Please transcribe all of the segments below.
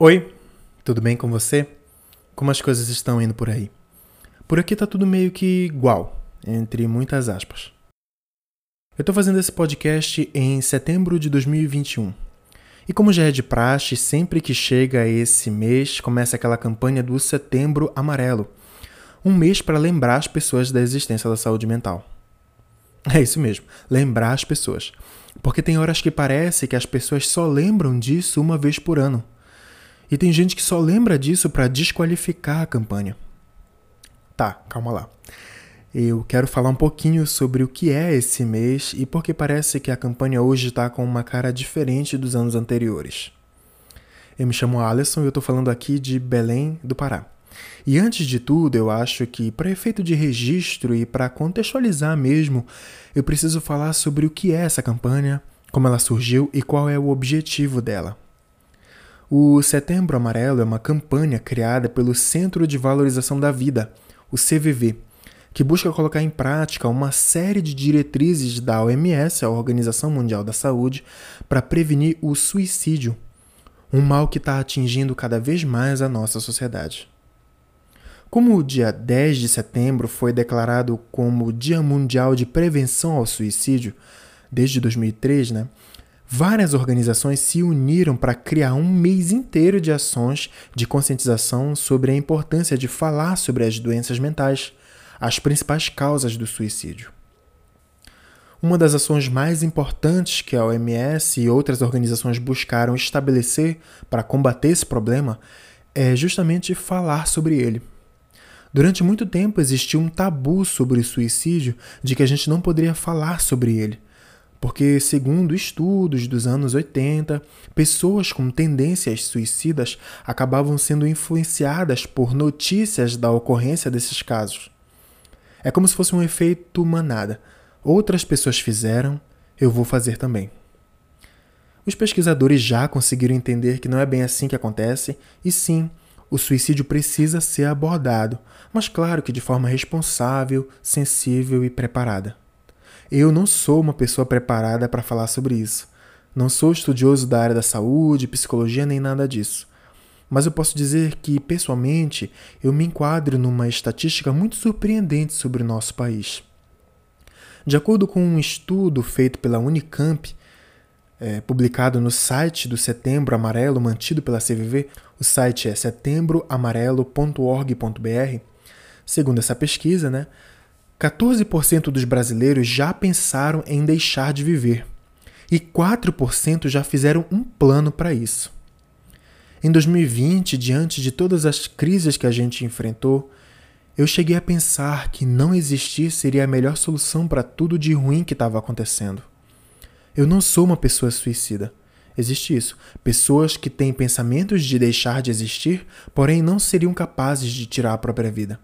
Oi, tudo bem com você? Como as coisas estão indo por aí? Por aqui tá tudo meio que igual, entre muitas aspas. Eu tô fazendo esse podcast em setembro de 2021. E como já é de praxe, sempre que chega esse mês, começa aquela campanha do Setembro Amarelo. Um mês para lembrar as pessoas da existência da saúde mental. É isso mesmo, lembrar as pessoas. Porque tem horas que parece que as pessoas só lembram disso uma vez por ano. E tem gente que só lembra disso para desqualificar a campanha. Tá, calma lá. Eu quero falar um pouquinho sobre o que é esse mês e porque parece que a campanha hoje está com uma cara diferente dos anos anteriores. Eu me chamo Alisson e eu estou falando aqui de Belém do Pará. E antes de tudo, eu acho que, para efeito de registro e para contextualizar mesmo, eu preciso falar sobre o que é essa campanha, como ela surgiu e qual é o objetivo dela. O Setembro Amarelo é uma campanha criada pelo Centro de Valorização da Vida, o CVV, que busca colocar em prática uma série de diretrizes da OMS, a Organização Mundial da Saúde, para prevenir o suicídio, um mal que está atingindo cada vez mais a nossa sociedade. Como o dia 10 de setembro foi declarado como Dia Mundial de Prevenção ao Suicídio, desde 2003, né? Várias organizações se uniram para criar um mês inteiro de ações de conscientização sobre a importância de falar sobre as doenças mentais, as principais causas do suicídio. Uma das ações mais importantes que a OMS e outras organizações buscaram estabelecer para combater esse problema é justamente falar sobre ele. Durante muito tempo existiu um tabu sobre o suicídio de que a gente não poderia falar sobre ele porque, segundo estudos dos anos 80, pessoas com tendências suicidas acabavam sendo influenciadas por notícias da ocorrência desses casos. É como se fosse um efeito manada. Outras pessoas fizeram, eu vou fazer também. Os pesquisadores já conseguiram entender que não é bem assim que acontece, e sim, o suicídio precisa ser abordado, mas claro que de forma responsável, sensível e preparada. Eu não sou uma pessoa preparada para falar sobre isso. Não sou estudioso da área da saúde, psicologia nem nada disso. Mas eu posso dizer que, pessoalmente, eu me enquadro numa estatística muito surpreendente sobre o nosso país. De acordo com um estudo feito pela Unicamp, é, publicado no site do Setembro Amarelo, mantido pela CVV, o site é setembroamarelo.org.br. Segundo essa pesquisa, né, 14% dos brasileiros já pensaram em deixar de viver e 4% já fizeram um plano para isso. Em 2020, diante de todas as crises que a gente enfrentou, eu cheguei a pensar que não existir seria a melhor solução para tudo de ruim que estava acontecendo. Eu não sou uma pessoa suicida. Existe isso. Pessoas que têm pensamentos de deixar de existir, porém não seriam capazes de tirar a própria vida.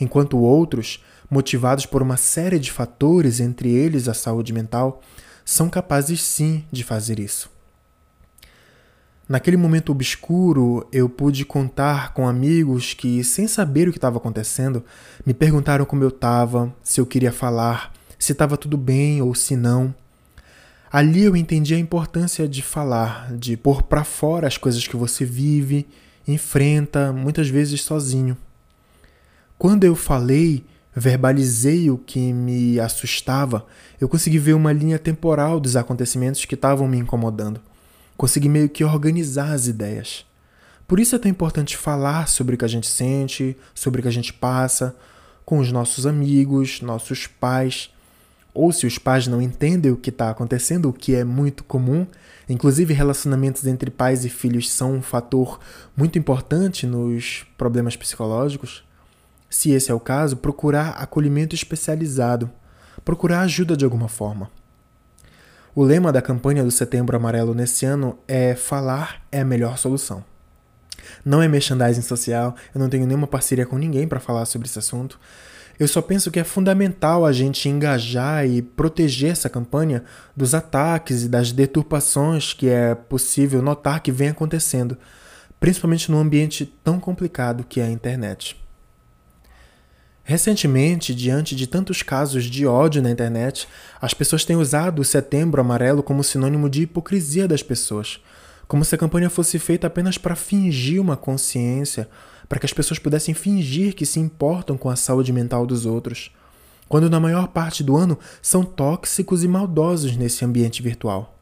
Enquanto outros motivados por uma série de fatores, entre eles a saúde mental, são capazes sim de fazer isso. Naquele momento obscuro, eu pude contar com amigos que, sem saber o que estava acontecendo, me perguntaram como eu estava, se eu queria falar, se estava tudo bem ou se não. Ali eu entendi a importância de falar, de pôr para fora as coisas que você vive, enfrenta, muitas vezes sozinho. Quando eu falei, verbalizei o que me assustava, eu consegui ver uma linha temporal dos acontecimentos que estavam me incomodando. Consegui meio que organizar as ideias. Por isso é tão importante falar sobre o que a gente sente, sobre o que a gente passa, com os nossos amigos, nossos pais. Ou se os pais não entendem o que está acontecendo, o que é muito comum, inclusive relacionamentos entre pais e filhos são um fator muito importante nos problemas psicológicos se esse é o caso, procurar acolhimento especializado, procurar ajuda de alguma forma. O lema da campanha do Setembro Amarelo nesse ano é Falar é a melhor solução. Não é merchandising social, eu não tenho nenhuma parceria com ninguém para falar sobre esse assunto. Eu só penso que é fundamental a gente engajar e proteger essa campanha dos ataques e das deturpações que é possível notar que vem acontecendo, principalmente num ambiente tão complicado que é a internet. Recentemente, diante de tantos casos de ódio na internet, as pessoas têm usado o Setembro Amarelo como sinônimo de hipocrisia das pessoas, Como se a campanha fosse feita apenas para fingir uma consciência, para que as pessoas pudessem fingir que se importam com a saúde mental dos outros, quando na maior parte do ano são tóxicos e maldosos nesse ambiente virtual.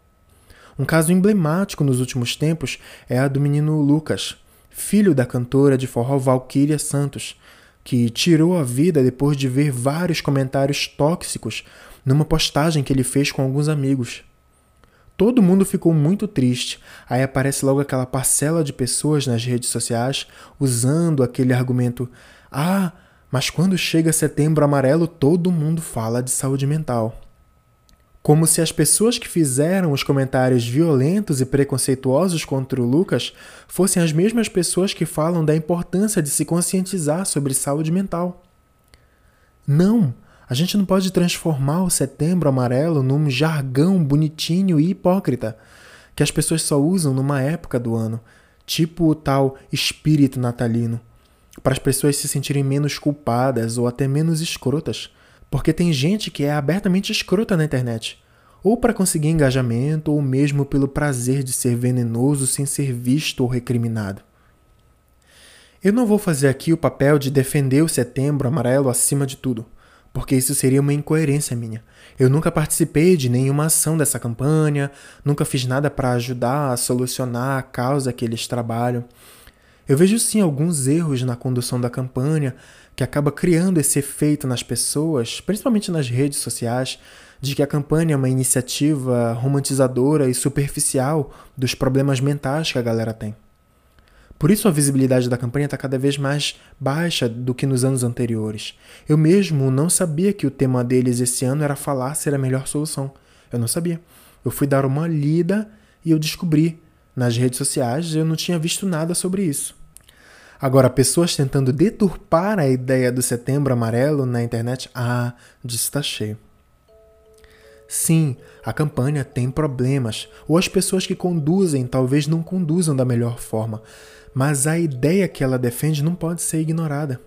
Um caso emblemático nos últimos tempos é a do menino Lucas, filho da cantora de forró Valquíria Santos, que tirou a vida depois de ver vários comentários tóxicos numa postagem que ele fez com alguns amigos. Todo mundo ficou muito triste. Aí aparece logo aquela parcela de pessoas nas redes sociais usando aquele argumento: ah, mas quando chega setembro amarelo, todo mundo fala de saúde mental. Como se as pessoas que fizeram os comentários violentos e preconceituosos contra o Lucas fossem as mesmas pessoas que falam da importância de se conscientizar sobre saúde mental. Não! A gente não pode transformar o setembro amarelo num jargão bonitinho e hipócrita que as pessoas só usam numa época do ano, tipo o tal espírito natalino, para as pessoas se sentirem menos culpadas ou até menos escrotas. Porque tem gente que é abertamente escrota na internet, ou para conseguir engajamento, ou mesmo pelo prazer de ser venenoso sem ser visto ou recriminado. Eu não vou fazer aqui o papel de defender o setembro amarelo acima de tudo, porque isso seria uma incoerência minha. Eu nunca participei de nenhuma ação dessa campanha, nunca fiz nada para ajudar a solucionar a causa que eles trabalham. Eu vejo sim alguns erros na condução da campanha, que acaba criando esse efeito nas pessoas, principalmente nas redes sociais, de que a campanha é uma iniciativa romantizadora e superficial dos problemas mentais que a galera tem. Por isso a visibilidade da campanha está cada vez mais baixa do que nos anos anteriores. Eu mesmo não sabia que o tema deles esse ano era falar ser a melhor solução. Eu não sabia. Eu fui dar uma lida e eu descobri nas redes sociais, eu não tinha visto nada sobre isso. Agora, pessoas tentando deturpar a ideia do setembro amarelo na internet, ah, disso está cheio. Sim, a campanha tem problemas, ou as pessoas que conduzem talvez não conduzam da melhor forma, mas a ideia que ela defende não pode ser ignorada.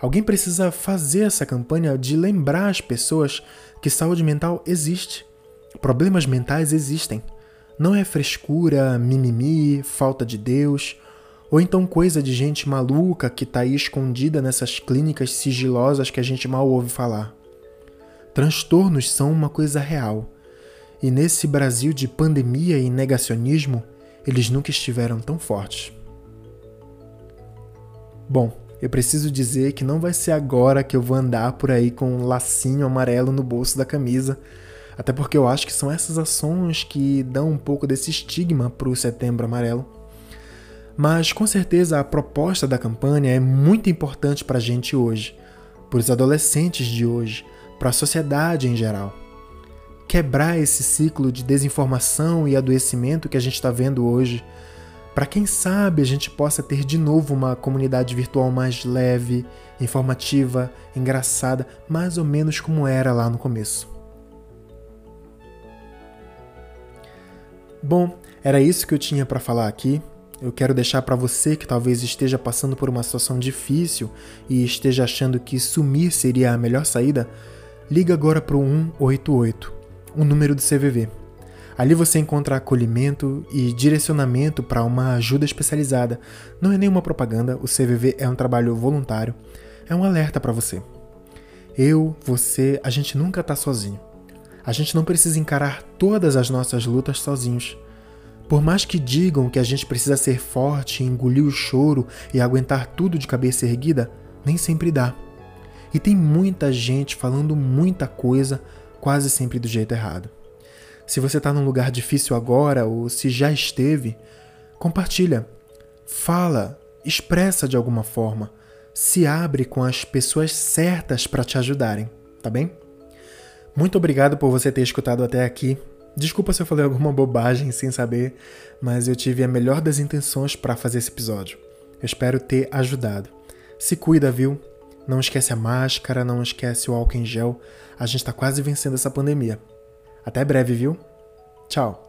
Alguém precisa fazer essa campanha de lembrar as pessoas que saúde mental existe. Problemas mentais existem. Não é frescura, mimimi, falta de Deus ou então coisa de gente maluca que está aí escondida nessas clínicas sigilosas que a gente mal ouve falar. Transtornos são uma coisa real. E nesse Brasil de pandemia e negacionismo, eles nunca estiveram tão fortes. Bom, eu preciso dizer que não vai ser agora que eu vou andar por aí com um lacinho amarelo no bolso da camisa, até porque eu acho que são essas ações que dão um pouco desse estigma para o Setembro Amarelo. Mas com certeza a proposta da campanha é muito importante para a gente hoje, para os adolescentes de hoje, para a sociedade em geral. Quebrar esse ciclo de desinformação e adoecimento que a gente está vendo hoje, para quem sabe a gente possa ter de novo uma comunidade virtual mais leve, informativa, engraçada, mais ou menos como era lá no começo. Bom, era isso que eu tinha para falar aqui. Eu quero deixar para você que talvez esteja passando por uma situação difícil e esteja achando que sumir seria a melhor saída, liga agora para o 188, o número do CVV. Ali você encontra acolhimento e direcionamento para uma ajuda especializada. Não é nenhuma propaganda, o CVV é um trabalho voluntário. É um alerta para você. Eu, você, a gente nunca está sozinho. A gente não precisa encarar todas as nossas lutas sozinhos. Por mais que digam que a gente precisa ser forte, engolir o choro e aguentar tudo de cabeça erguida, nem sempre dá. E tem muita gente falando muita coisa, quase sempre do jeito errado. Se você está num lugar difícil agora ou se já esteve, compartilha, fala, expressa de alguma forma, se abre com as pessoas certas para te ajudarem, tá bem? Muito obrigado por você ter escutado até aqui. Desculpa se eu falei alguma bobagem sem saber, mas eu tive a melhor das intenções para fazer esse episódio. Eu espero ter ajudado. Se cuida, viu? Não esquece a máscara, não esquece o álcool em gel. A gente está quase vencendo essa pandemia. Até breve, viu? Tchau!